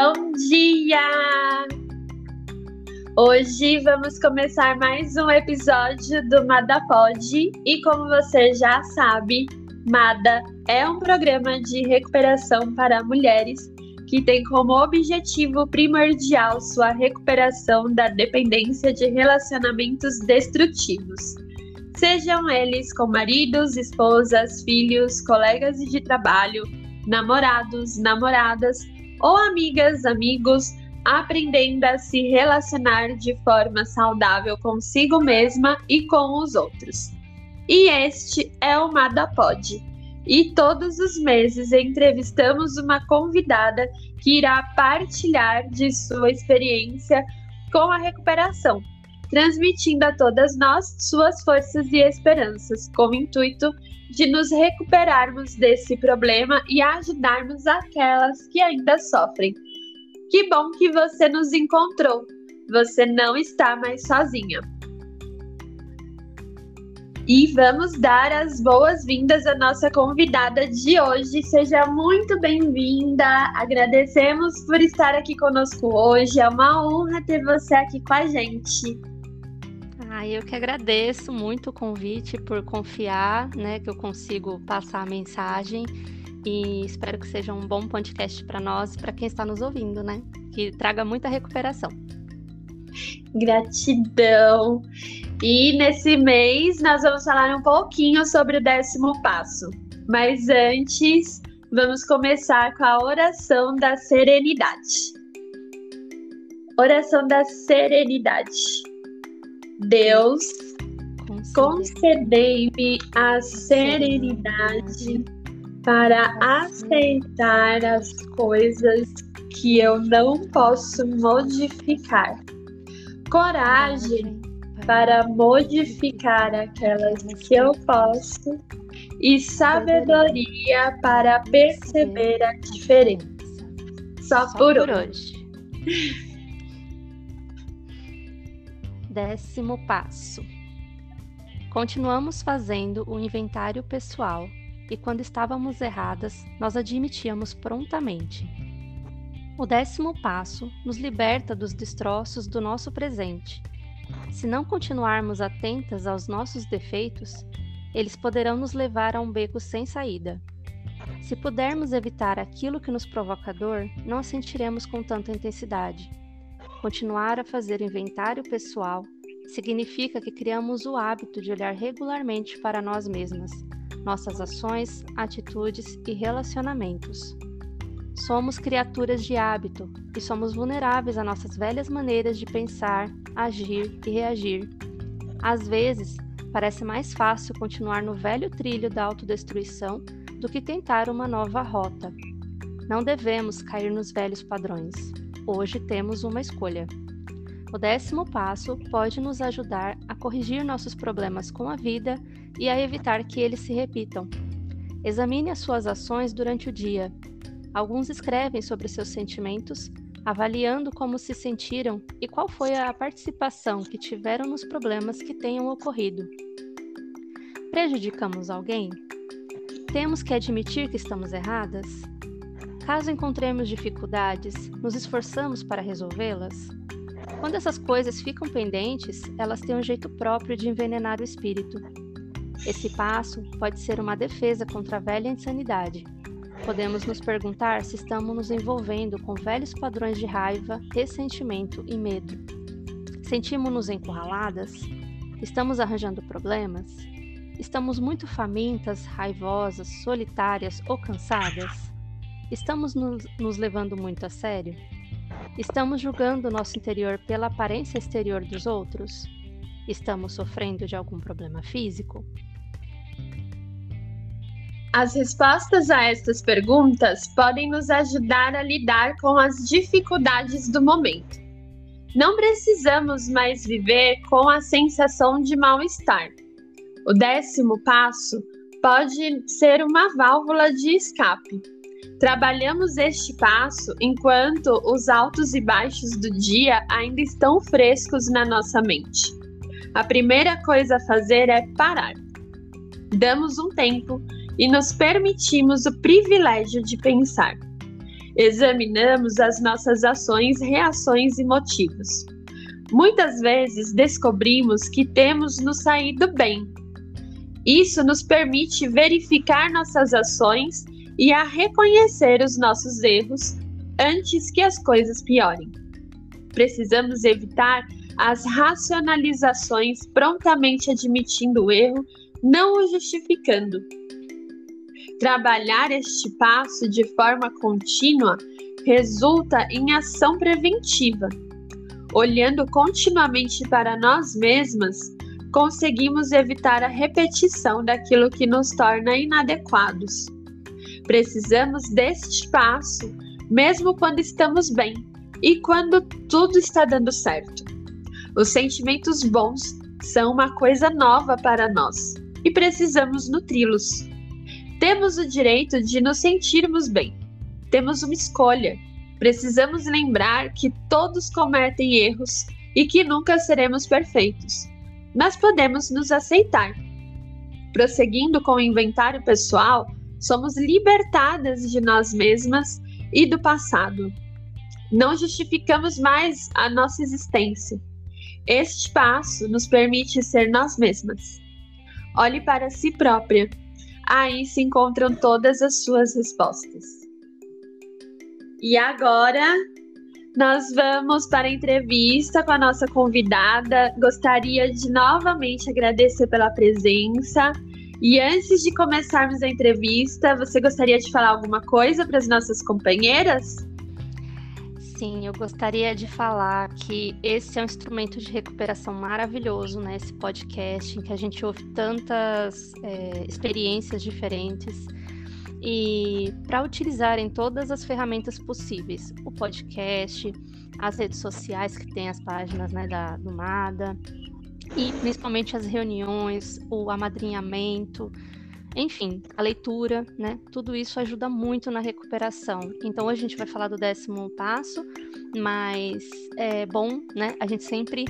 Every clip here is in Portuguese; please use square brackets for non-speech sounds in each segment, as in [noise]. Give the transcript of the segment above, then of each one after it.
Bom dia! Hoje vamos começar mais um episódio do Mada Pod e como você já sabe, Mada é um programa de recuperação para mulheres que tem como objetivo primordial sua recuperação da dependência de relacionamentos destrutivos. Sejam eles com maridos, esposas, filhos, colegas de trabalho, namorados, namoradas ou amigas, amigos, aprendendo a se relacionar de forma saudável consigo mesma e com os outros. E este é o Mada Pod. E todos os meses entrevistamos uma convidada que irá partilhar de sua experiência com a recuperação, transmitindo a todas nós suas forças e esperanças, com o intuito nos recuperarmos desse problema e ajudarmos aquelas que ainda sofrem. Que bom que você nos encontrou. Você não está mais sozinha. E vamos dar as boas-vindas à nossa convidada de hoje. Seja muito bem-vinda. Agradecemos por estar aqui conosco hoje. É uma honra ter você aqui com a gente. Ah, eu que agradeço muito o convite por confiar, né, que eu consigo passar a mensagem e espero que seja um bom podcast para nós para quem está nos ouvindo, né? Que traga muita recuperação. Gratidão. E nesse mês nós vamos falar um pouquinho sobre o décimo passo. Mas antes, vamos começar com a oração da serenidade. Oração da serenidade. Deus, concedei-me a serenidade para aceitar as coisas que eu não posso modificar, coragem para modificar aquelas que eu posso e sabedoria para perceber a diferença. Só, Só por, hoje. Décimo passo. Continuamos fazendo o inventário pessoal e, quando estávamos erradas, nós admitíamos prontamente. O décimo passo nos liberta dos destroços do nosso presente. Se não continuarmos atentas aos nossos defeitos, eles poderão nos levar a um beco sem saída. Se pudermos evitar aquilo que nos provoca dor, não a sentiremos com tanta intensidade. Continuar a fazer inventário pessoal significa que criamos o hábito de olhar regularmente para nós mesmas, nossas ações, atitudes e relacionamentos. Somos criaturas de hábito e somos vulneráveis a nossas velhas maneiras de pensar, agir e reagir. Às vezes, parece mais fácil continuar no velho trilho da autodestruição do que tentar uma nova rota. Não devemos cair nos velhos padrões. Hoje temos uma escolha. O décimo passo pode nos ajudar a corrigir nossos problemas com a vida e a evitar que eles se repitam. Examine as suas ações durante o dia. Alguns escrevem sobre seus sentimentos, avaliando como se sentiram e qual foi a participação que tiveram nos problemas que tenham ocorrido. Prejudicamos alguém? Temos que admitir que estamos erradas? Caso encontremos dificuldades, nos esforçamos para resolvê-las? Quando essas coisas ficam pendentes, elas têm um jeito próprio de envenenar o espírito. Esse passo pode ser uma defesa contra a velha insanidade. Podemos nos perguntar se estamos nos envolvendo com velhos padrões de raiva, ressentimento e medo. Sentimos-nos encurraladas? Estamos arranjando problemas? Estamos muito famintas, raivosas, solitárias ou cansadas? Estamos nos, levando muito a sério? Estamos julgando o nosso interior pela aparência exterior dos outros? Estamos sofrendo de algum problema físico? As respostas a estas perguntas podem nos ajudar a lidar com as dificuldades do momento. Não precisamos mais viver com a sensação de mal-estar. O décimo passo pode ser uma válvula de escape Trabalhamos este passo enquanto os altos e baixos do dia ainda estão frescos na nossa mente. A primeira coisa a fazer é parar. Damos um tempo e nos permitimos o privilégio de pensar. examinamos as nossas ações, reações e motivos. Muitas vezes descobrimos que temos nos saído bem. Isso nos permite verificar nossas ações e a reconhecer os nossos erros antes que as coisas piorem. Precisamos evitar as racionalizações prontamente admitindo o erro, não o justificando. Trabalhar este passo de forma contínua resulta em ação preventiva. Olhando continuamente para nós mesmas, conseguimos evitar a repetição daquilo que nos torna inadequados. Precisamos deste passo, mesmo quando estamos bem e quando tudo está dando certo. Os sentimentos bons são uma coisa nova para nós e precisamos nutri-los. Temos o direito de nos sentirmos bem. Temos uma escolha. Precisamos lembrar que todos cometem erros e que nunca seremos perfeitos, mas podemos nos aceitar. Prosseguindo com o inventário pessoal, somos libertadas de nós mesmas e do passado. Não justificamos mais a nossa existência. Este passo nos permite ser nós mesmas. Olhe para si própria. Aí se encontram todas as suas respostas. E agora nós vamos para a entrevista com a nossa convidada. Gostaria de novamente agradecer pela presença. E antes de começarmos a entrevista, você gostaria de falar alguma coisa para as nossas companheiras? Sim, eu gostaria de falar que esse é um instrumento de recuperação maravilhoso, né? Esse podcast, em que a gente ouve tantas é, experiências diferentes e para utilizar em todas as ferramentas possíveis, o podcast, as redes sociais que tem as páginas né, da, do MADA e principalmente as reuniões, o amadrinhamento, enfim, a leitura, né? Tudo isso ajuda muito na recuperação. Então hoje a gente vai falar do décimo passo, mas é bom, né? A gente sempre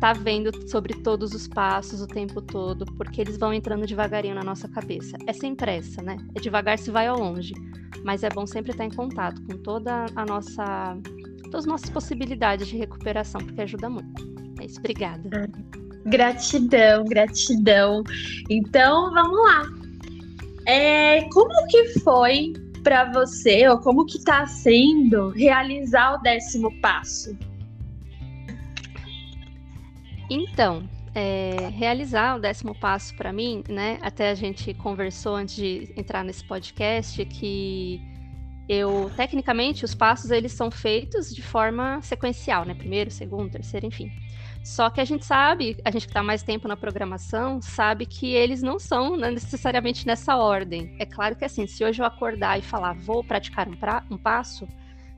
tá vendo sobre todos os passos o tempo todo, porque eles vão entrando devagarinho na nossa cabeça. É sem pressa, né? É devagar se vai ao longe, mas é bom sempre estar em contato com toda a nossa todas as nossas possibilidades de recuperação, porque ajuda muito. É isso, obrigada. Gratidão, gratidão. Então, vamos lá. É, como que foi para você, ou como que está sendo realizar o décimo passo? Então, é, realizar o décimo passo para mim, né? Até a gente conversou antes de entrar nesse podcast que eu, tecnicamente, os passos eles são feitos de forma sequencial, né? Primeiro, segundo, terceiro, enfim. Só que a gente sabe, a gente que está mais tempo na programação, sabe que eles não são né, necessariamente nessa ordem. É claro que assim, se hoje eu acordar e falar vou praticar um, pra, um passo,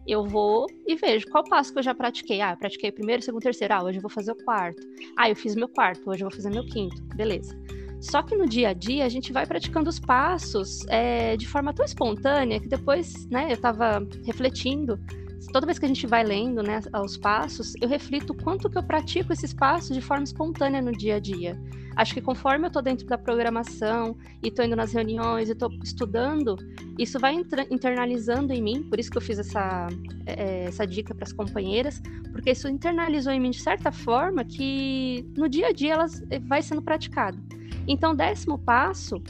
eu vou e vejo qual passo que eu já pratiquei. Ah, eu pratiquei o primeiro, segundo, terceiro. Ah, hoje eu vou fazer o quarto. Ah, eu fiz meu quarto, hoje eu vou fazer meu quinto. Beleza. Só que no dia a dia a gente vai praticando os passos é, de forma tão espontânea que depois, né, eu estava refletindo toda vez que a gente vai lendo né, os passos, eu reflito quanto que eu pratico esses passos de forma espontânea no dia a dia. Acho que conforme eu estou dentro da programação e estou indo nas reuniões e estou estudando, isso vai internalizando em mim, por isso que eu fiz essa, é, essa dica para as companheiras, porque isso internalizou em mim de certa forma que no dia a dia elas eh, vai sendo praticado. Então, décimo passo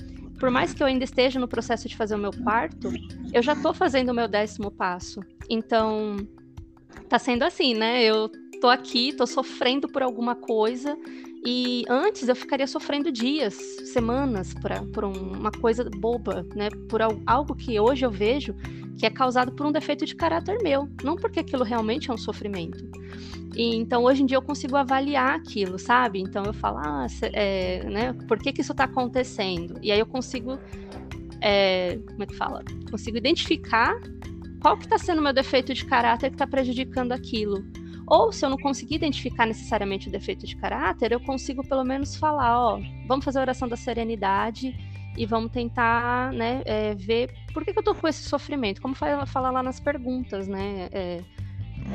por mais que eu ainda esteja no processo de fazer o meu quarto, eu já estou fazendo o meu décimo passo. Então, tá sendo assim, né? Eu tô aqui, tô sofrendo por alguma coisa e antes eu ficaria sofrendo dias, semanas por, por uma coisa boba, né? Por algo que hoje eu vejo que é causado por um defeito de caráter meu, não porque aquilo realmente é um sofrimento. E, então, hoje em dia, eu consigo avaliar aquilo, sabe? Então, eu falo, ah, é, né, por que, que isso está acontecendo? E aí eu consigo, é, como é que fala? Consigo identificar qual que está sendo o meu defeito de caráter que está prejudicando aquilo. Ou se eu não conseguir identificar necessariamente o defeito de caráter, eu consigo pelo menos falar, ó, vamos fazer a oração da serenidade e vamos tentar, né, é, ver por que, que eu tô com esse sofrimento. Como fala, fala lá nas perguntas, né? É,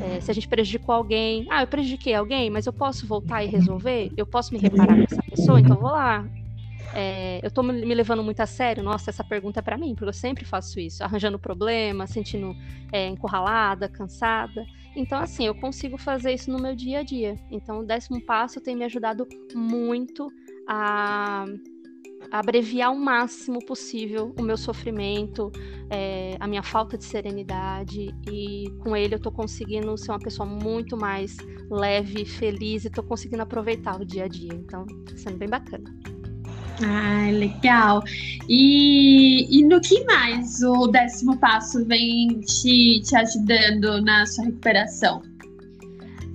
é, se a gente prejudicou alguém. Ah, eu prejudiquei alguém, mas eu posso voltar e resolver? Eu posso me reparar com essa pessoa? Então vou lá. É, eu tô me levando muito a sério? Nossa, essa pergunta é para mim, porque eu sempre faço isso, arranjando problema, sentindo é, encurralada, cansada. Então, assim, eu consigo fazer isso no meu dia a dia. Então, o décimo passo tem me ajudado muito a abreviar o máximo possível o meu sofrimento, é, a minha falta de serenidade e com ele eu tô conseguindo ser uma pessoa muito mais leve, feliz e tô conseguindo aproveitar o dia a dia. Então, tá sendo bem bacana. Ah, legal. E, e no que mais o décimo passo vem te, te ajudando na sua recuperação?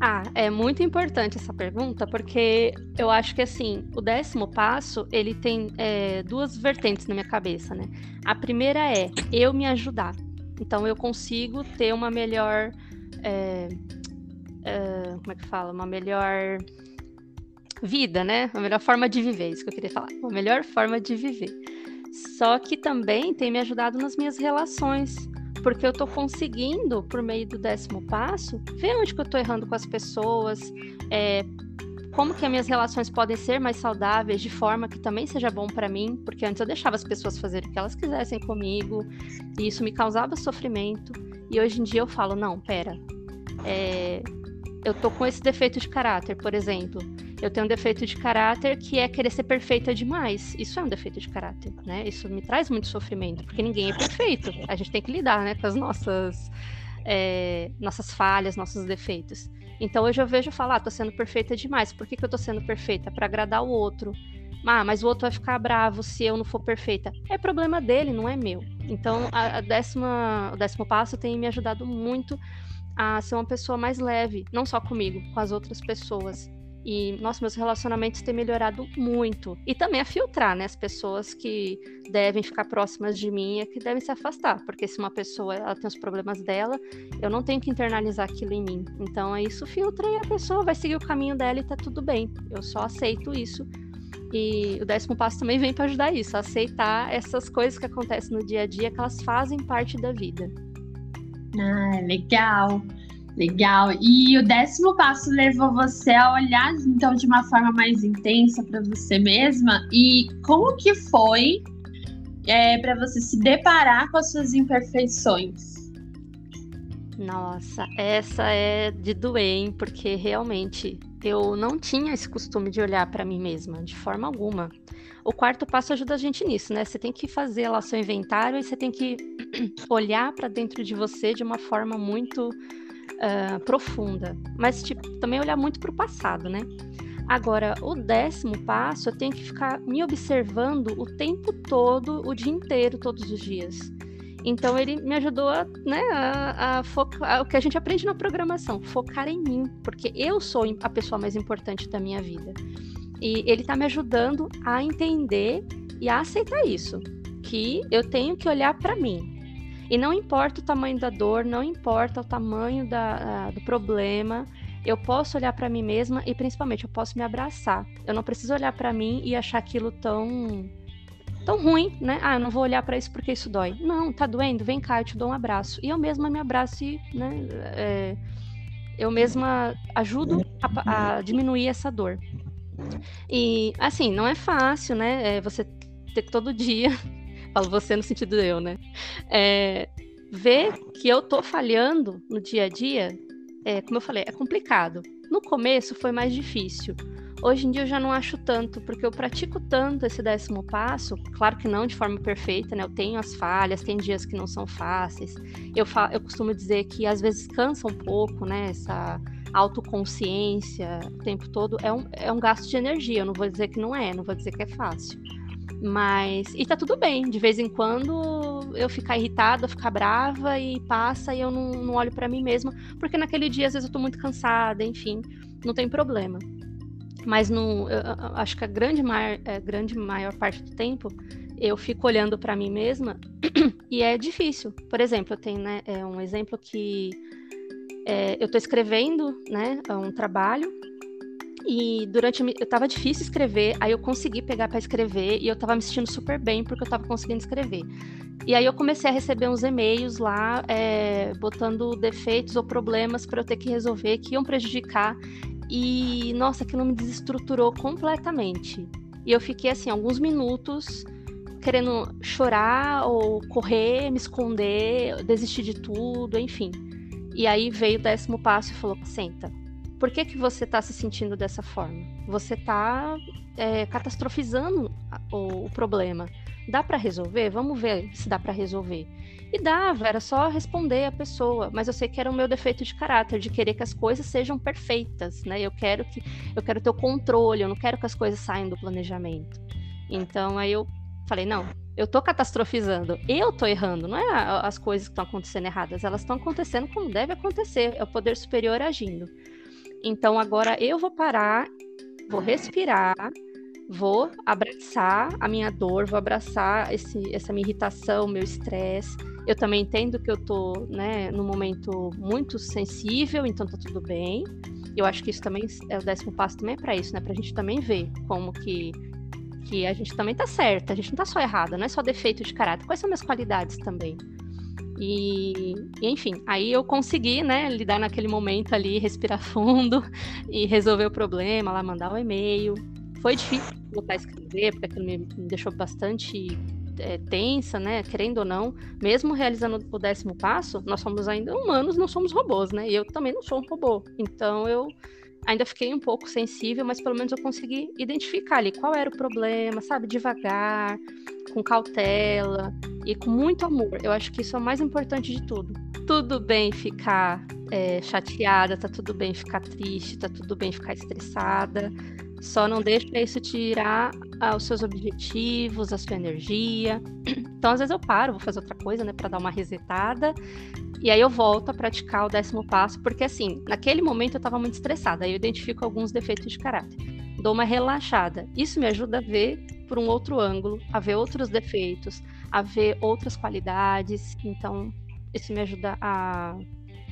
Ah, é muito importante essa pergunta, porque eu acho que assim, o décimo passo, ele tem é, duas vertentes na minha cabeça, né? A primeira é eu me ajudar. Então eu consigo ter uma melhor. É, é, como é que fala? Uma melhor vida, né? Uma melhor forma de viver, isso que eu queria falar. Uma melhor forma de viver. Só que também tem me ajudado nas minhas relações porque eu tô conseguindo, por meio do décimo passo, ver onde que eu tô errando com as pessoas, é, como que as minhas relações podem ser mais saudáveis de forma que também seja bom para mim, porque antes eu deixava as pessoas fazerem o que elas quisessem comigo, e isso me causava sofrimento, e hoje em dia eu falo, não, pera, é, eu tô com esse defeito de caráter, por exemplo, eu tenho um defeito de caráter que é querer ser perfeita demais. Isso é um defeito de caráter, né? Isso me traz muito sofrimento, porque ninguém é perfeito. A gente tem que lidar, né, com as nossas é, nossas falhas, nossos defeitos. Então hoje eu vejo falar, ah, tô sendo perfeita demais. Por que, que eu tô sendo perfeita? Para agradar o outro. Ah, mas o outro vai ficar bravo se eu não for perfeita. É problema dele, não é meu. Então a, a décima, o décimo passo tem me ajudado muito a ser uma pessoa mais leve, não só comigo, com as outras pessoas. E, nossa, meus relacionamentos têm melhorado muito. E também a filtrar, né? As pessoas que devem ficar próximas de mim e que devem se afastar. Porque se uma pessoa ela tem os problemas dela, eu não tenho que internalizar aquilo em mim. Então, é isso filtra e a pessoa vai seguir o caminho dela e tá tudo bem. Eu só aceito isso. E o décimo passo também vem para ajudar isso, aceitar essas coisas que acontecem no dia a dia, que elas fazem parte da vida. Ah, legal. Legal. E o décimo passo levou você a olhar então de uma forma mais intensa para você mesma. E como que foi é, para você se deparar com as suas imperfeições? Nossa, essa é de doer, hein? Porque realmente eu não tinha esse costume de olhar para mim mesma, de forma alguma. O quarto passo ajuda a gente nisso, né? Você tem que fazer lá seu inventário e você tem que [clears throat] olhar para dentro de você de uma forma muito uh, profunda, mas tipo, também olhar muito para o passado, né? Agora, o décimo passo, eu tenho que ficar me observando o tempo todo, o dia inteiro, todos os dias. Então, ele me ajudou a, né, a, a focar, o que a gente aprende na programação, focar em mim, porque eu sou a pessoa mais importante da minha vida. E ele está me ajudando a entender e a aceitar isso, que eu tenho que olhar para mim, e não importa o tamanho da dor, não importa o tamanho da, uh, do problema, eu posso olhar para mim mesma e principalmente eu posso me abraçar. Eu não preciso olhar para mim e achar aquilo tão tão ruim, né? Ah, eu não vou olhar para isso porque isso dói. Não, tá doendo? Vem cá, eu te dou um abraço. E eu mesma me abraço e, né, é, eu mesma ajudo a, a, diminuir essa dor. E assim, não é fácil, né? É, você ter todo dia falo você no sentido eu, né? É, ver que eu tô falhando no dia a dia, é, como eu falei, é complicado. No começo foi mais difícil. Hoje em dia eu já não acho tanto, porque eu pratico tanto esse décimo passo, claro que não de forma perfeita, né? Eu tenho as falhas, tem dias que não são fáceis. Eu, fa eu costumo dizer que às vezes cansa um pouco, né? Essa autoconsciência o tempo todo é um, é um gasto de energia. Eu não vou dizer que não é, não vou dizer que é fácil. Mas. E tá tudo bem. De vez em quando eu ficar irritada, ficar brava e passa e eu não, não olho para mim mesma. Porque naquele dia, às vezes, eu tô muito cansada, enfim, não tem problema. Mas no, eu, eu acho que a grande maior, é, grande maior parte do tempo eu fico olhando para mim mesma [clears throat] e é difícil. Por exemplo, eu tenho né, é um exemplo que é, eu estou escrevendo né, um trabalho e durante eu tava difícil escrever, aí eu consegui pegar para escrever e eu tava me sentindo super bem porque eu tava conseguindo escrever. E aí eu comecei a receber uns e-mails lá, é, botando defeitos ou problemas para eu ter que resolver que iam prejudicar. E nossa, aquilo me desestruturou completamente. e eu fiquei assim alguns minutos querendo chorar ou correr, me esconder, desistir de tudo, enfim. E aí veio o décimo passo e falou: senta. Por que, que você está se sentindo dessa forma? Você está é, catastrofizando o, o problema. Dá para resolver? Vamos ver se dá para resolver. E dava, era só responder a pessoa, mas eu sei que era o meu defeito de caráter, de querer que as coisas sejam perfeitas, né? Eu quero que eu quero ter o controle, eu não quero que as coisas saiam do planejamento. Então aí eu falei, não, eu tô catastrofizando, eu tô errando, não é as coisas que estão acontecendo erradas, elas estão acontecendo como deve acontecer, é o poder superior agindo. Então agora eu vou parar, vou respirar, vou abraçar a minha dor, vou abraçar esse, essa minha irritação, meu estresse. Eu também entendo que eu tô, né, num momento muito sensível, então tá tudo bem. Eu acho que isso também é o décimo passo também é para isso, né, pra gente também ver como que que a gente também tá certa, a gente não tá só errada, não é só defeito de caráter. Quais são minhas qualidades também? E, enfim, aí eu consegui, né, lidar naquele momento ali, respirar [laughs] fundo e resolver o problema, lá mandar o um e-mail. Foi difícil voltar a escrever, porque aquilo me, me deixou bastante é, tensa, né? Querendo ou não, mesmo realizando o décimo passo, nós somos ainda humanos, não somos robôs, né? E eu também não sou um robô. Então eu ainda fiquei um pouco sensível, mas pelo menos eu consegui identificar ali qual era o problema, sabe? Devagar, com cautela e com muito amor. Eu acho que isso é o mais importante de tudo. Tudo bem ficar é, chateada, tá tudo bem ficar triste, tá tudo bem ficar estressada. Só não deixa isso tirar ah, os seus objetivos, a sua energia. [clears throat] Então, às vezes eu paro, vou fazer outra coisa, né, para dar uma resetada e aí eu volto a praticar o décimo passo, porque assim, naquele momento eu estava muito estressada, aí eu identifico alguns defeitos de caráter. Dou uma relaxada. Isso me ajuda a ver por um outro ângulo, a ver outros defeitos, a ver outras qualidades. Então, isso me ajuda a,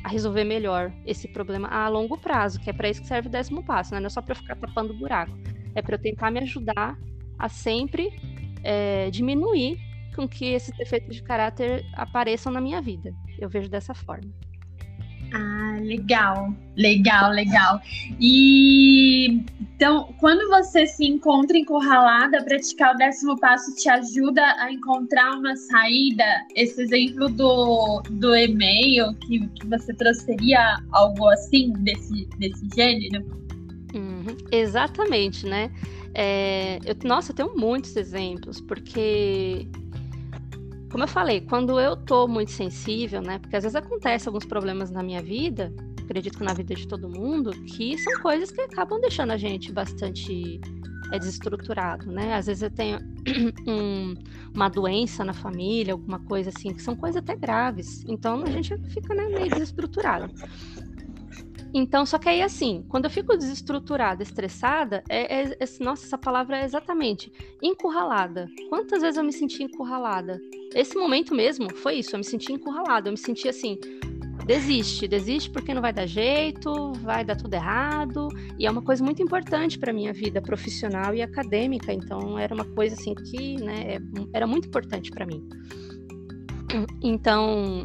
a resolver melhor esse problema a longo prazo, que é para isso que serve o décimo passo, né? Não é só para ficar tapando buraco. É para eu tentar me ajudar a sempre é, diminuir com que esses defeitos de caráter apareçam na minha vida. Eu vejo dessa forma. Ah, legal, legal, legal. E então, quando você se encontra encurralada, praticar o décimo passo te ajuda a encontrar uma saída. Esse exemplo do, do e-mail que, que você trouxe seria algo assim, desse, desse gênero? Uhum, exatamente, né? É, eu, nossa, eu tenho muitos exemplos, porque como eu falei, quando eu tô muito sensível, né? Porque às vezes acontece alguns problemas na minha vida, acredito que na vida de todo mundo, que são coisas que acabam deixando a gente bastante é, desestruturado, né? Às vezes eu tenho [clears throat] um, uma doença na família, alguma coisa assim, que são coisas até graves. Então a gente fica né, meio desestruturado. Então, só que aí assim, quando eu fico desestruturada, estressada, é, é, é, nossa, essa palavra é exatamente encurralada. Quantas vezes eu me senti encurralada? Esse momento mesmo foi isso, eu me senti encurralada, eu me senti assim, desiste, desiste porque não vai dar jeito, vai dar tudo errado, e é uma coisa muito importante para minha vida profissional e acadêmica, então era uma coisa assim que, né, é, era muito importante para mim. Então,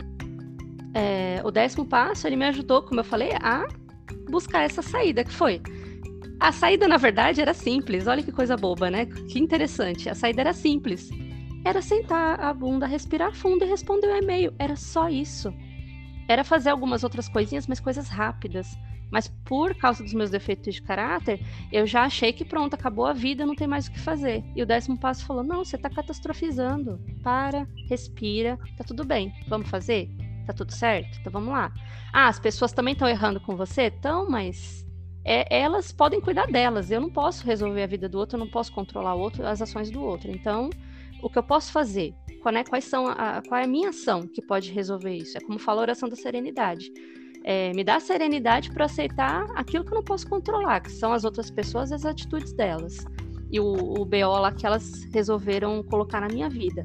é, o décimo passo, ele me ajudou, como eu falei, a buscar essa saída, que foi. A saída, na verdade, era simples. Olha que coisa boba, né? Que interessante. A saída era simples. Era sentar a bunda, respirar fundo e responder o e-mail. Era só isso. Era fazer algumas outras coisinhas, mas coisas rápidas. Mas por causa dos meus defeitos de caráter, eu já achei que pronto, acabou a vida, não tem mais o que fazer. E o décimo passo falou: não, você está catastrofizando. Para, respira, tá tudo bem. Vamos fazer? Tá tudo certo? Então vamos lá. Ah, as pessoas também estão errando com você? Então, mas é, elas podem cuidar delas. Eu não posso resolver a vida do outro, eu não posso controlar o outro, as ações do outro. Então, o que eu posso fazer? Qual, né, quais são a, qual é a minha ação que pode resolver isso? É como fala a oração da serenidade. É, me dá serenidade para aceitar aquilo que eu não posso controlar, que são as outras pessoas e as atitudes delas. E o, o BO lá que elas resolveram colocar na minha vida.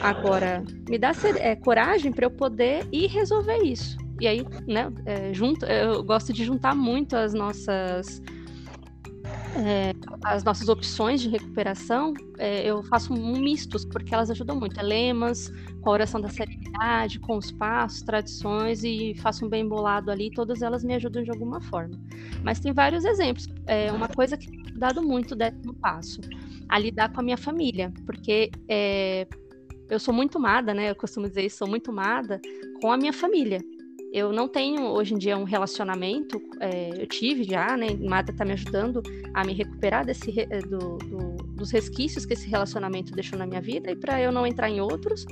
Agora, me dá é, coragem para eu poder ir resolver isso. E aí, né, é, junto, eu gosto de juntar muito as nossas é, as nossas opções de recuperação, é, eu faço um mistos, porque elas ajudam muito. É lemas, com a oração da serenidade, com os passos, tradições, e faço um bem bolado ali, todas elas me ajudam de alguma forma. Mas tem vários exemplos. É, uma coisa que tem dado muito o décimo passo a lidar com a minha família, porque é, eu sou muito amada, né? Eu costumo dizer isso, sou muito amada com a minha família. Eu não tenho hoje em dia um relacionamento, é, eu tive já, né? Mada está me ajudando a me recuperar desse, do, do, dos resquícios que esse relacionamento deixou na minha vida e para eu não entrar em outros,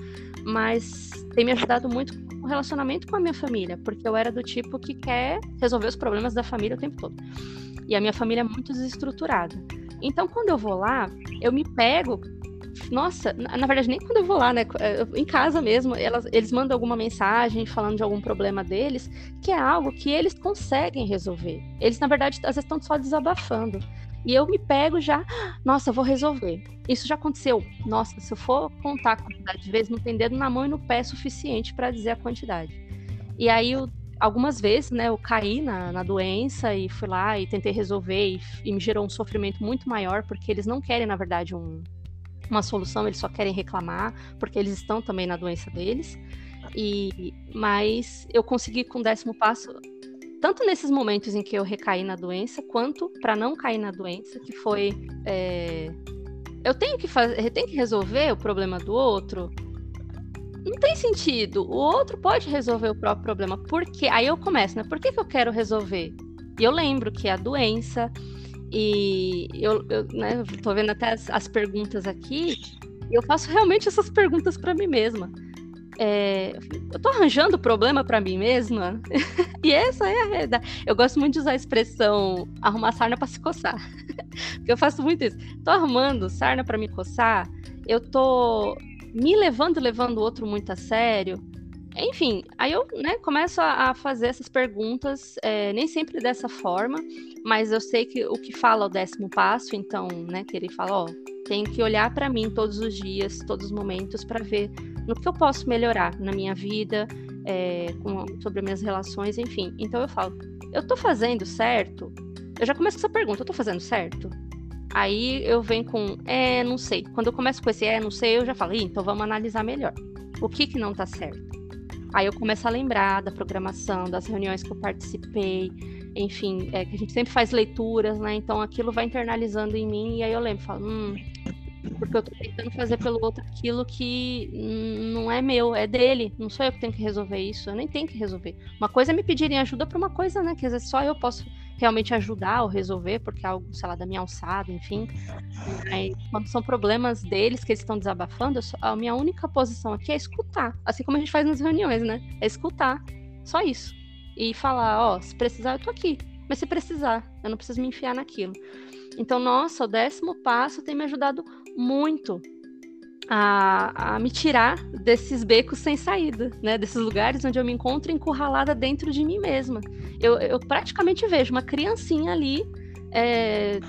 mas tem me ajudado muito o relacionamento com a minha família, porque eu era do tipo que quer resolver os problemas da família o tempo todo. E a minha família é muito desestruturada. Então, quando eu vou lá, eu me pego nossa, na, na, verdade, nem quando eu vou lá, né? Eh, em casa mesmo, elas, eles mandam alguma mensagem falando de algum problema deles, que é algo que eles conseguem resolver. Eles, na verdade, às vezes estão só desabafando. E eu me pego já, nossa, vou resolver. Isso já aconteceu. Nossa, se eu for contar a quantidade de vezes, não tem dedo na mão e no pé suficiente para dizer a quantidade. E aí, eu, algumas vezes, né, eu caí na, na, doença e fui lá e tentei resolver e, e me gerou um sofrimento muito maior, porque eles não querem, na verdade, um, uma solução, eles só querem reclamar, porque eles estão também na doença deles. E mas eu consegui com o décimo passo, tanto nesses momentos em que eu recaí na doença, quanto para não cair na doença, que foi é, eu tenho que fazer, tenho que resolver o problema do outro. Não tem sentido. O outro pode resolver o próprio problema. Por quê? Aí eu começo, né? Por que, que eu quero resolver? E eu lembro que a doença, e eu, eu né, tô vendo até as, as perguntas aqui, eu faço realmente essas perguntas para mim mesma. É, eu tô arranjando problema para mim mesma? [laughs] e essa é a realidade. Eu gosto muito de usar a expressão arrumar sarna para se coçar. [laughs] Porque eu faço muito isso. Tô arrumando sarna para me coçar, eu tô me levando levando o outro muito a sério. Enfim, aí eu né, começo a, fazer essas perguntas, é, nem sempre dessa forma, mas eu sei que o que fala o décimo passo, então, né, que ele fala, ó, tenho que olhar para mim todos os dias, todos os momentos, para ver no que eu posso melhorar na minha vida, é, com, sobre minhas relações, enfim. Então eu falo, eu tô fazendo certo? Eu já começo com essa pergunta, eu tô fazendo certo? Aí eu venho com, é, não sei. Quando eu começo com esse é, não sei, eu já falo, então vamos analisar melhor. O que que não tá certo? Aí eu começo a lembrar da programação, das reuniões que eu participei, enfim, é, que a gente sempre faz leituras, né? Então aquilo vai internalizando em mim e aí eu lembro, falo, hum, porque eu tô tentando fazer pelo outro aquilo que não é meu, é dele. Não sou eu que tenho que resolver isso, eu nem tenho que resolver. Uma coisa é me pedirem ajuda para uma coisa, né? Que às vezes só eu posso realmente ajudar ou resolver, porque é algo, sei lá, da minha alçada, enfim. Aí, quando são problemas deles que eles estão desabafando, a minha única posição aqui é escutar. Assim como a gente faz nas reuniões, né? É escutar. Só isso. E falar, ó, oh, se precisar, eu tô aqui. Mas se precisar, eu não preciso me enfiar naquilo. Então, nossa, o décimo passo tem me ajudado muito a, a, me tirar desses becos sem saída, né? Desses lugares onde eu me encontro encurralada dentro de mim mesma. Eu, eu praticamente vejo uma criancinha ali é,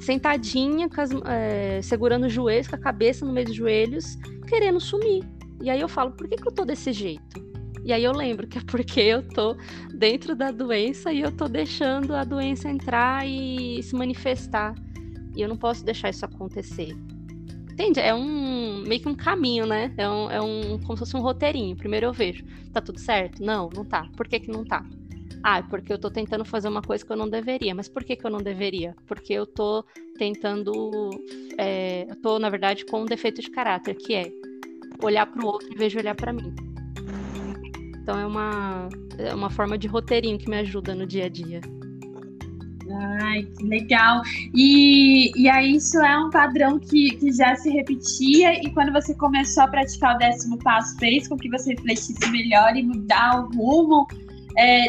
sentadinha, as, é, segurando os joelhos, com a cabeça no meio dos joelhos, querendo sumir. E aí eu falo, por que, que eu tô desse jeito? E aí eu lembro que é porque eu tô dentro da doença e eu tô deixando a doença entrar e se manifestar. E eu não posso deixar isso acontecer. Entende? É um meio que um caminho, né? É um, é um como se fosse um roteirinho. Primeiro eu vejo, tá tudo certo? Não, não tá. Por que que não tá? Ah, é porque eu tô tentando fazer uma coisa que eu não deveria. Mas por que que eu não deveria? Porque eu tô tentando, é, eu tô na verdade com um defeito de caráter, que é olhar para o outro em vez de olhar para mim. Então é uma, é uma forma de roteirinho que me ajuda no dia a dia. Ai, que legal. E, e aí isso é um padrão que, que já se repetia e quando você começou a praticar o décimo passo, fez com que você refletisse melhor e mudar o rumo. É,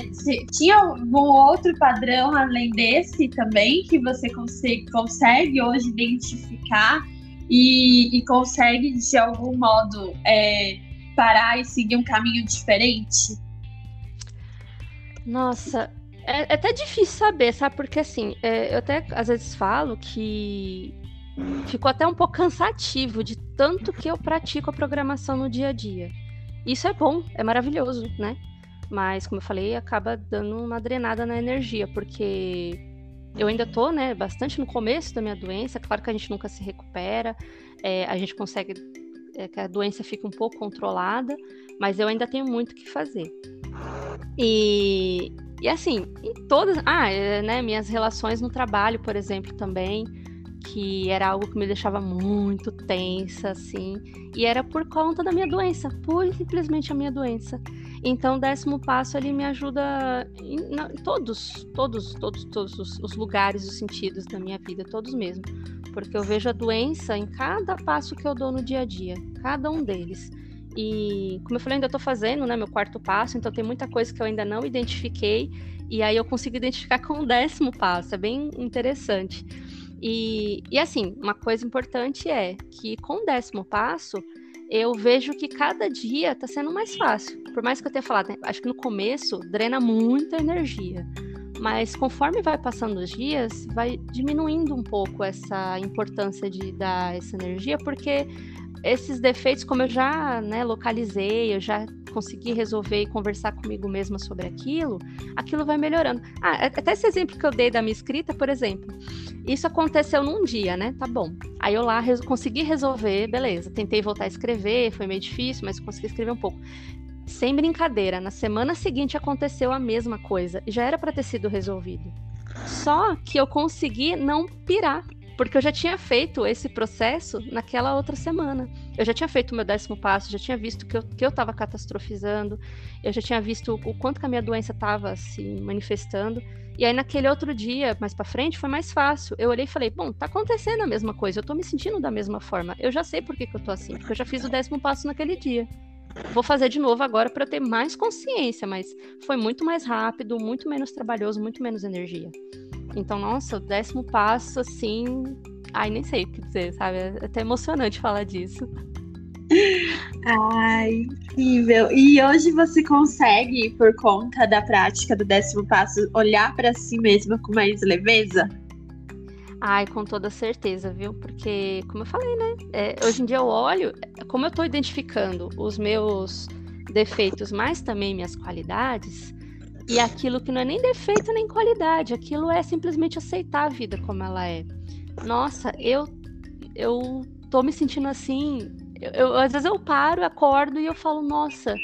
tinha algum outro padrão além desse também que você consegue, consegue hoje identificar e, e consegue de algum modo é, parar e seguir um caminho diferente? Nossa, é, é, até difícil saber, sabe? Porque assim, é, eu até às vezes falo que ficou até um pouco cansativo de tanto que eu pratico a programação no dia a dia. Isso é bom, é maravilhoso, né? Mas, como eu falei, acaba dando uma drenada na energia, porque eu ainda tô, né, bastante no começo da minha doença. Claro que a gente nunca se recupera, é, a gente consegue é, que a doença fique um pouco controlada, mas eu ainda tenho muito que fazer. E, e assim, em todas. Ah, é, né? Minhas relações no trabalho, por exemplo, também. que era algo que me deixava muito tensa, assim, e era por conta da minha doença, pura e simplesmente a minha doença. Então, o décimo passo ele me ajuda em, na, todos, todos, todos, todos os, os lugares, os sentidos da minha vida, todos mesmo, porque eu vejo a doença em cada passo que eu dou no dia a dia, cada um deles. E, como eu falei, ainda estou fazendo, né, meu quarto passo, então tem muita coisa que eu ainda não identifiquei, e aí eu consigo identificar [laughs] com o décimo passo, é bem interessante. E, e assim, uma coisa importante é que com o décimo passo, eu vejo que cada dia está sendo mais fácil. Por mais que eu tenha falado, né, acho que no começo drena muita energia. Mas conforme vai passando os dias, vai diminuindo um pouco essa importância de dar essa energia, porque esses defeitos, como eu já né, localizei, eu já consegui resolver e conversar comigo mesma sobre aquilo, aquilo vai melhorando. Ah, até esse exemplo que eu dei da minha escrita, por exemplo, isso aconteceu num dia, né? Tá bom. Aí eu lá res consegui resolver, beleza. Tentei voltar a escrever, foi meio difícil, mas consegui escrever um pouco. Sem brincadeira, na semana seguinte aconteceu a mesma coisa já era para ter sido resolvido. Só que eu consegui não pirar porque eu já tinha feito esse processo naquela outra semana. Eu já tinha feito o meu décimo passo, já tinha visto que eu, que eu estava catastrofizando, eu já tinha visto o quanto que a minha doença estava se manifestando. E aí, naquele outro dia, mais para frente, foi mais fácil. Eu olhei e falei: bom, tá acontecendo a mesma coisa, eu tô me sentindo da mesma forma. Eu já sei por que, que eu tô assim, porque eu já fiz o décimo passo naquele dia. Vou fazer de novo agora para ter mais consciência, mas foi muito mais rápido, muito menos trabalhoso, muito menos energia. Então, nossa, o décimo passo, assim. Ai, nem sei o que dizer, sabe? É até emocionante falar disso. Ai, incrível. E hoje você consegue, por conta da prática do décimo passo, olhar para si mesma com mais leveza? Ai, com toda certeza, viu? Porque, como eu falei, né? É, hoje em dia eu olho, como eu estou identificando os meus defeitos, mas também minhas qualidades, e aquilo que não é nem defeito nem qualidade, aquilo é simplesmente aceitar a vida como ela é. Nossa, eu eu tô me sentindo assim, eu, eu, às vezes eu paro, acordo e eu falo, nossa,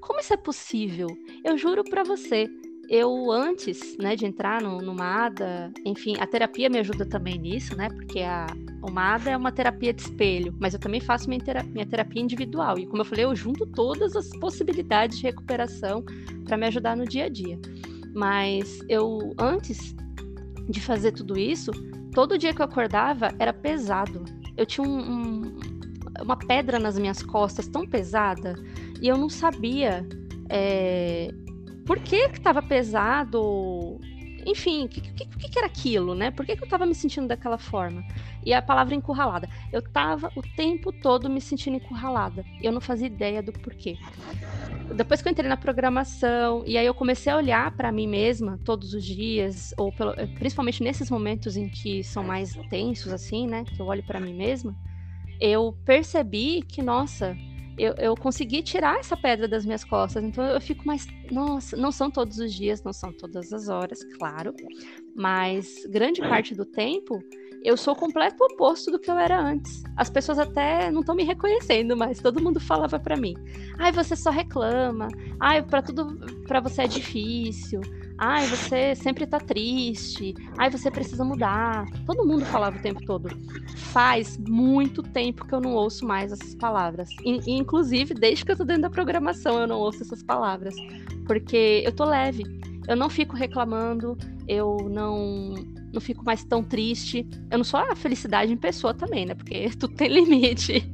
como isso é possível? Eu juro para você, eu antes, né, de entrar no, no MADA, enfim, a terapia me ajuda também nisso, né, porque a, o MADA é uma terapia de espelho, mas eu também faço minha terapia, minha terapia individual, e como eu falei, eu junto todas as possibilidades de recuperação para me ajudar no dia a dia. Mas eu, antes de fazer tudo isso, todo dia que eu acordava era pesado. Eu tinha um, um, uma pedra nas minhas costas tão pesada, e eu não sabia... É, por que que estava pesado? Enfim, o que, que, que, era aquilo, né? Por que, que eu estava me sentindo daquela forma? E a palavra encurralada. Eu estava o tempo todo me sentindo encurralada. Eu não fazia ideia do porquê. Depois que eu entrei na programação, e aí eu comecei a olhar para mim mesma todos os dias, ou pelo, principalmente nesses momentos em que são mais tensos, assim, né? Que eu olho para mim mesma, eu percebi que, nossa, eu, eu consegui tirar essa pedra das minhas costas. Então eu fico mais. Nossa, não são todos os dias, não são todas as horas, claro. Mas grande parte do tempo eu sou o completo oposto do que eu era antes. As pessoas até não estão me reconhecendo, mas todo mundo falava para mim: "Ai, você só reclama. Ai, para tudo para você é difícil. Ai, você sempre tá triste. Ai, você precisa mudar. Todo mundo falava o tempo todo. Faz muito tempo que eu não ouço mais essas palavras. E, inclusive, desde que eu tô dentro da programação, eu não ouço essas palavras. Porque eu tô leve. Eu não fico reclamando, eu não não fico mais tão triste. Eu não sou a felicidade em pessoa também, né? Porque [laughs] tudo tem limite.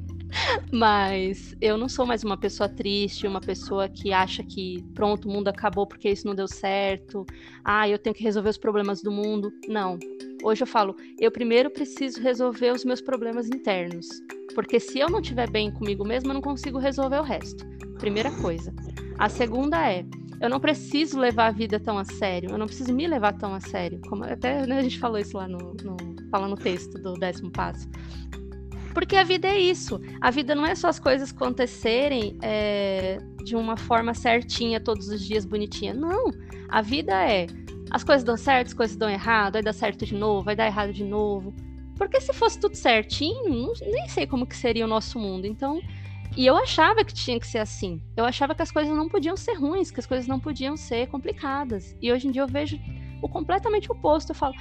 Mas eu não sou mais uma pessoa triste, uma pessoa que acha que pronto, o mundo acabou porque isso não deu certo. Ah, eu tenho que resolver os problemas do mundo. Não. Hoje eu falo, eu primeiro preciso resolver os meus problemas internos. Porque se eu não estiver bem comigo mesma, eu não consigo resolver o resto. Primeira coisa. A segunda é, eu não preciso levar a vida tão a sério, eu não preciso me levar tão a sério. Como até né, a gente falou isso lá no, no, no texto do décimo passo. Porque a vida é isso. A vida não é só as coisas acontecerem é, de uma forma certinha, todos os dias bonitinha. Não. A vida é as coisas dão certo, as coisas dão errado, vai dar certo de novo, vai dar errado de novo. Porque se fosse tudo certinho, nem sei como que seria o nosso mundo. Então, e eu achava que tinha que ser assim. Eu achava que as coisas não podiam ser ruins, que as coisas não podiam ser complicadas. E hoje em dia eu vejo o completamente oposto. Eu falo,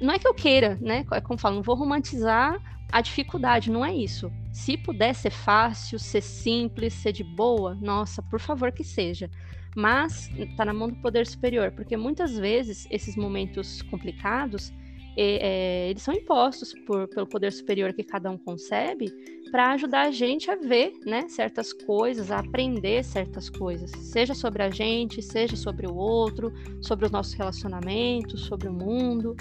não é que eu queira, né? É como eu falo, não vou romantizar a dificuldade, não é isso. Se puder ser fácil, ser simples, ser de boa, nossa, por favor que seja. Mas está na mão do poder superior, porque muitas vezes esses momentos complicados é, eles são impostos por, pelo poder superior que cada um concebe para ajudar a gente a ver né, certas coisas, a aprender certas coisas, seja sobre a gente, seja sobre o outro, sobre os nossos relacionamentos, sobre o mundo.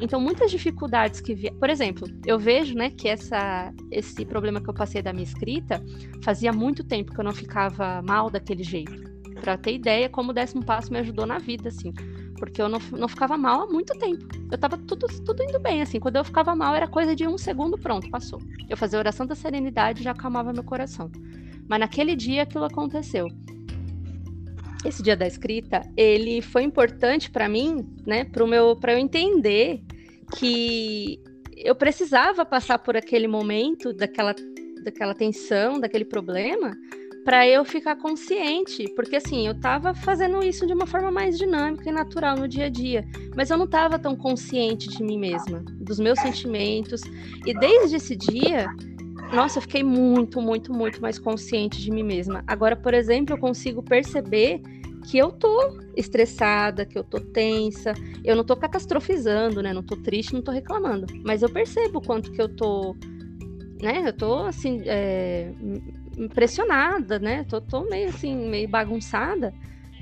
Então, muitas dificuldades que, vi... por exemplo, eu vejo, né, que essa, esse problema que eu passei da minha escrita fazia muito tempo que eu não ficava mal daquele jeito. Para ter ideia, como o décimo passo me ajudou na vida, assim, porque eu não, não ficava mal há muito tempo. Eu tava tudo, tudo indo bem, assim. Quando eu ficava mal, era coisa de um segundo, pronto, passou. Eu fazia a oração da serenidade e já acalmava meu coração. Mas naquele dia aquilo aconteceu esse dia da escrita, ele foi importante para mim, né, para meu, para eu entender que eu precisava passar por aquele momento, daquela, daquela tensão, daquele problema, para eu ficar consciente, porque assim, eu estava fazendo isso de uma forma mais dinâmica e natural no dia a dia, mas eu não estava tão consciente de mim mesma, dos meus sentimentos, e desde esse dia nossa, eu fiquei muito, muito, muito mais consciente de mim mesma. Agora, por exemplo, eu consigo perceber que eu tô estressada, que eu tô tensa, eu não tô catastrofizando, né? Não tô triste, não tô reclamando, mas eu percebo quanto que eu tô, né? Eu tô assim, é, impressionada, né? Tô, tô meio assim, meio bagunçada.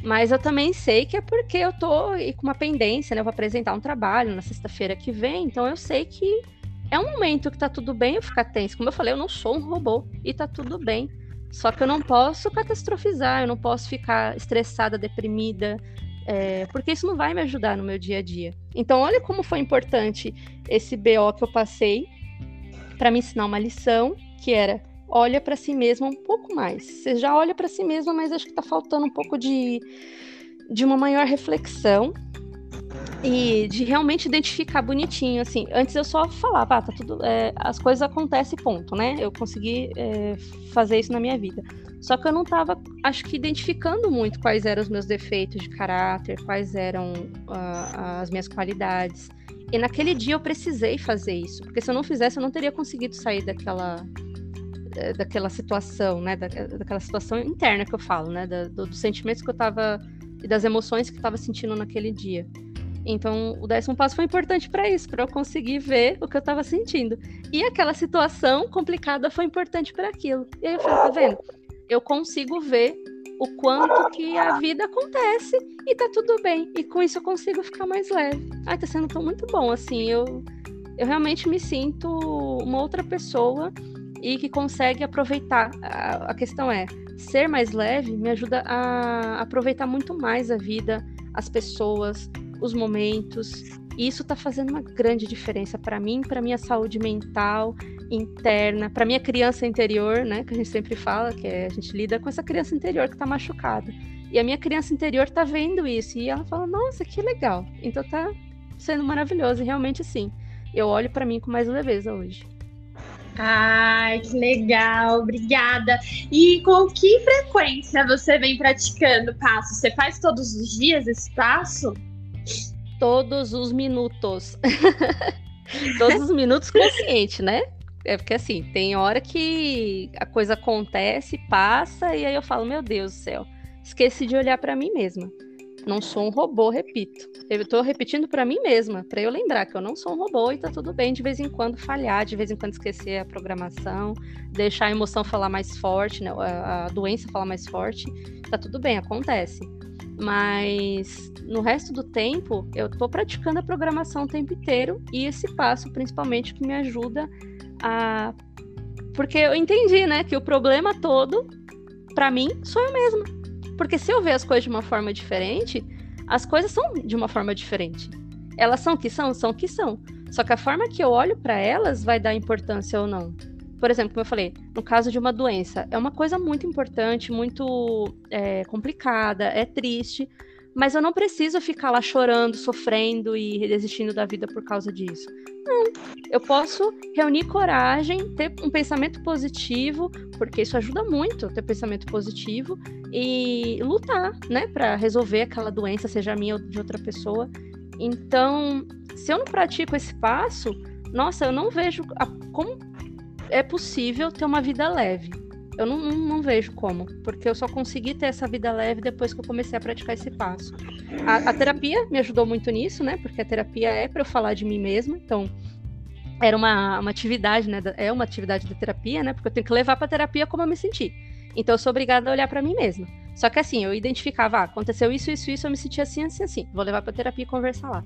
Mas eu também sei que é porque eu tô com uma pendência, né? Eu vou apresentar um trabalho na sexta-feira que vem, então eu sei que é um momento que tá tudo bem eu ficar tenso. Como eu falei, eu não sou um robô e tá tudo bem. Só que eu não posso catastrofizar, eu não posso ficar estressada, deprimida, é, porque isso não vai me ajudar no meu dia a dia. Então, olha como foi importante esse BO que eu passei para me ensinar uma lição, que era olha para si mesma um pouco mais. Você já olha para si mesma, mas acho que está faltando um pouco de, de uma maior reflexão e de realmente identificar bonitinho, assim. Antes eu só falava, ah, tá tudo, é, as coisas acontecem, ponto, né? Eu consegui é, fazer isso na minha vida. Só que eu não estava, acho que, identificando muito quais eram os meus defeitos de caráter, quais eram uh, as minhas qualidades. E naquele dia eu precisei fazer isso, porque se eu não fizesse, eu não teria conseguido sair daquela, é, daquela situação, né? Da, daquela situação interna que eu falo, né? Da, do, dos sentimentos que eu estava e das emoções que eu estava sentindo naquele dia. Então, o décimo passo foi importante para isso, para eu conseguir ver o que eu estava sentindo. E aquela situação complicada foi importante para aquilo. E aí eu falei, tá vendo? Eu consigo ver o quanto que a vida acontece e tá tudo bem. E com isso eu consigo ficar mais leve. Ai, tá sendo tão muito bom, assim, eu eu realmente me sinto uma outra pessoa e que consegue aproveitar. A, a questão é, ser mais leve me ajuda a aproveitar muito mais a vida, as pessoas, os momentos. E isso está fazendo uma grande diferença para mim, para minha saúde mental, interna, para minha criança interior, né? Que a gente sempre fala, que é, a gente lida com essa criança interior que está machucada. E a minha criança interior está vendo isso e ela fala: "Nossa, que legal". Então tá sendo maravilhoso, e realmente sim. Eu olho para mim com mais leveza hoje. Ai, que legal, obrigada. E com que frequência você vem praticando passo? Você faz todos os dias esse passo? Todos os minutos. [laughs] todos os minutos consciente, né? É porque assim, tem hora que a coisa acontece, passa, e aí eu falo, meu Deus do céu, esqueci de olhar para mim mesma. Não sou um robô, repito. Eu estou repetindo para mim mesma, para eu lembrar que eu não sou um robô e tá tudo bem de vez em quando falhar, de vez em quando esquecer a programação, deixar a emoção falar mais forte, né? a, doença falar mais forte. Tá tudo bem, acontece. Mas no resto do tempo, eu estou praticando a programação o tempo inteiro e esse passo, principalmente, que me ajuda a. Porque eu entendi, né, que o problema todo, para mim, sou eu mesma. Porque se eu ver as coisas de uma forma diferente, as coisas são de uma forma diferente. Elas são o que são? São o que são. Só que a forma que eu olho para elas vai dar importância ou não por exemplo, como eu falei, no caso de uma doença, é uma coisa muito importante, muito é, complicada, é triste, mas eu não preciso ficar lá chorando, sofrendo e desistindo da vida por causa disso. Não, eu posso reunir coragem, ter um pensamento positivo, porque isso ajuda muito ter pensamento positivo e lutar, né, para resolver aquela doença, seja minha ou de outra pessoa. Então, se eu não pratico esse passo, nossa, eu não vejo a, como é possível ter uma vida leve. Eu não, não, não, vejo como, porque eu só consegui ter essa vida leve depois que eu comecei a praticar esse passo. A, a terapia me ajudou muito nisso, né? Porque a terapia é para eu falar de mim mesma, então era uma, uma atividade, né? É uma atividade da terapia, né? Porque eu tenho que levar para terapia como eu me senti. Então eu sou obrigada a olhar para mim mesma. Só que assim, eu identificava, ah, aconteceu isso, isso, isso, eu me senti assim, assim, assim. Vou levar para terapia e conversar lá.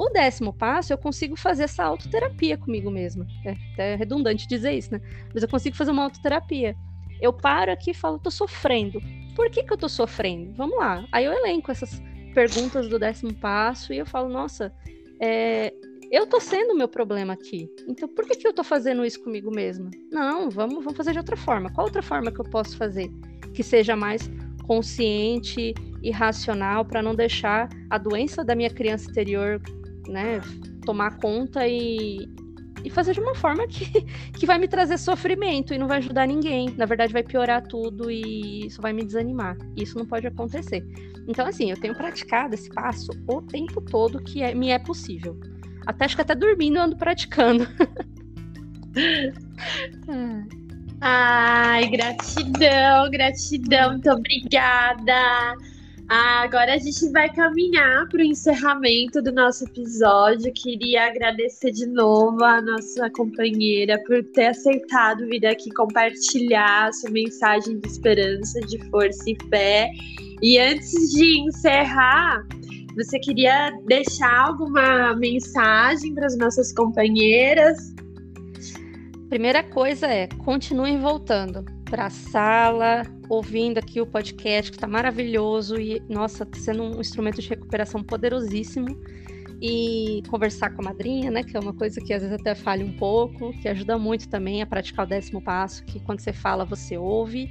O décimo passo, eu consigo fazer essa autoterapia comigo mesma. É até redundante dizer isso, né? Mas eu consigo fazer uma autoterapia. Eu paro aqui e falo, tô sofrendo. Por que, que eu tô sofrendo? Vamos lá. Aí eu elenco essas perguntas do décimo passo e eu falo, nossa, é, eu tô sendo o meu problema aqui. Então por que, que eu tô fazendo isso comigo mesma? Não, vamos, vamos fazer de outra forma. Qual outra forma que eu posso fazer que seja mais consciente e racional para não deixar a doença da minha criança interior né, tomar conta e, e fazer de uma forma que, [laughs] que vai me trazer sofrimento e não vai ajudar ninguém. Na verdade, vai piorar tudo e isso vai me desanimar. Isso não pode acontecer. Então, assim, eu tenho praticado esse passo o tempo todo que é, me é possível. Até acho que até dormindo eu ando praticando. [laughs] Ai, gratidão, gratidão, muito obrigada. Agora a gente vai caminhar para o encerramento do nosso episódio. Queria agradecer de novo a nossa companheira por ter aceitado vir aqui compartilhar a sua mensagem de esperança, de força e fé. E antes de encerrar, você queria deixar alguma mensagem para as nossas companheiras? Primeira coisa é, continuem voltando para a sala, ouvindo aqui o podcast, que está maravilhoso e, nossa, tá sendo um instrumento de recuperação poderosíssimo. E conversar com a madrinha, né? Que é uma coisa que às vezes até falha um pouco, que ajuda muito também a praticar o décimo passo, que quando você fala, você ouve.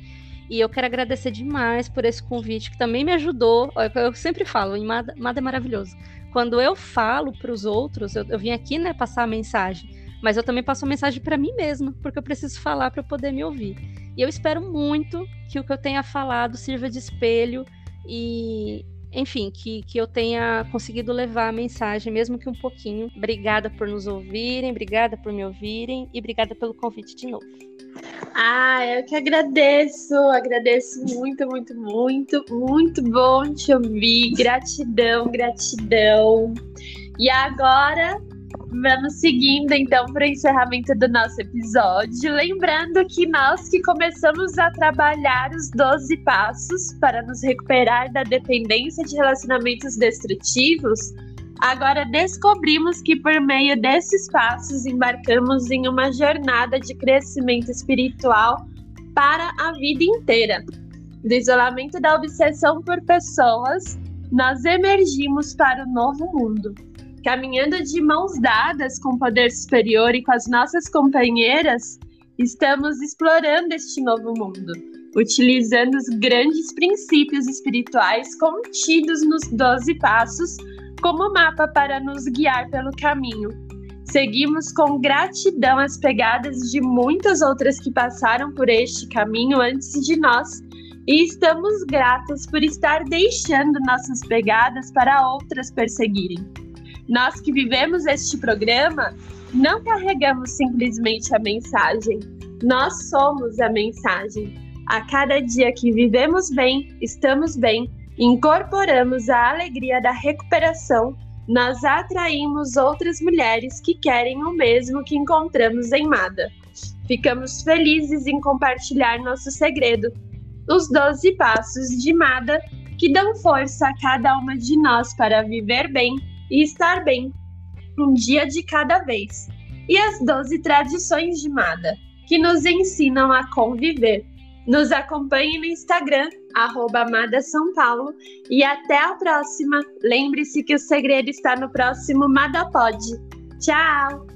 E eu quero agradecer demais por esse convite, que também me ajudou. Eu sempre falo, em Mada, Mada é maravilhoso. Quando eu falo para os outros, eu, eu vim aqui, né, passar a mensagem, mas eu também passo a mensagem para mim mesma, porque eu preciso falar para poder me ouvir. E eu espero muito que o que eu tenha falado sirva de espelho e, enfim, que, que eu tenha conseguido levar a mensagem, mesmo que um pouquinho. Obrigada por nos ouvirem, obrigada por me ouvirem e obrigada pelo convite de novo. Ah, eu que agradeço, agradeço muito, muito, muito, muito bom te ouvir. Gratidão, gratidão. E agora Vamos seguindo então para o encerramento do nosso episódio. Lembrando que nós que começamos a trabalhar os 12 passos para nos recuperar da dependência de relacionamentos destrutivos, agora descobrimos que por meio desses passos embarcamos em uma jornada de crescimento espiritual para a vida inteira. Do isolamento da obsessão por pessoas, nós emergimos para o novo mundo Caminhando de mãos dadas com o poder superior e com as nossas companheiras, estamos explorando este novo mundo, utilizando os grandes princípios espirituais contidos nos Doze Passos como mapa para nos guiar pelo caminho. Seguimos com gratidão as pegadas de muitas outras que passaram por este caminho antes de nós e estamos gratos por estar deixando nossas pegadas para outras perseguirem. Nós que vivemos este programa não carregamos simplesmente a mensagem, nós somos a mensagem. A cada dia que vivemos bem, estamos bem, incorporamos a alegria da recuperação, nós atraímos outras mulheres que querem o mesmo que encontramos em Mada. Ficamos felizes em compartilhar nosso segredo, os 12 passos de Mada que dão força a cada uma de nós para viver bem e estar bem, um dia de cada vez. E as 12 tradições de Mada, que nos ensinam a conviver. Nos acompanhe no Instagram, arroba São Paulo, e até a próxima. Lembre-se que o segredo está no próximo Mada Pod. Tchau!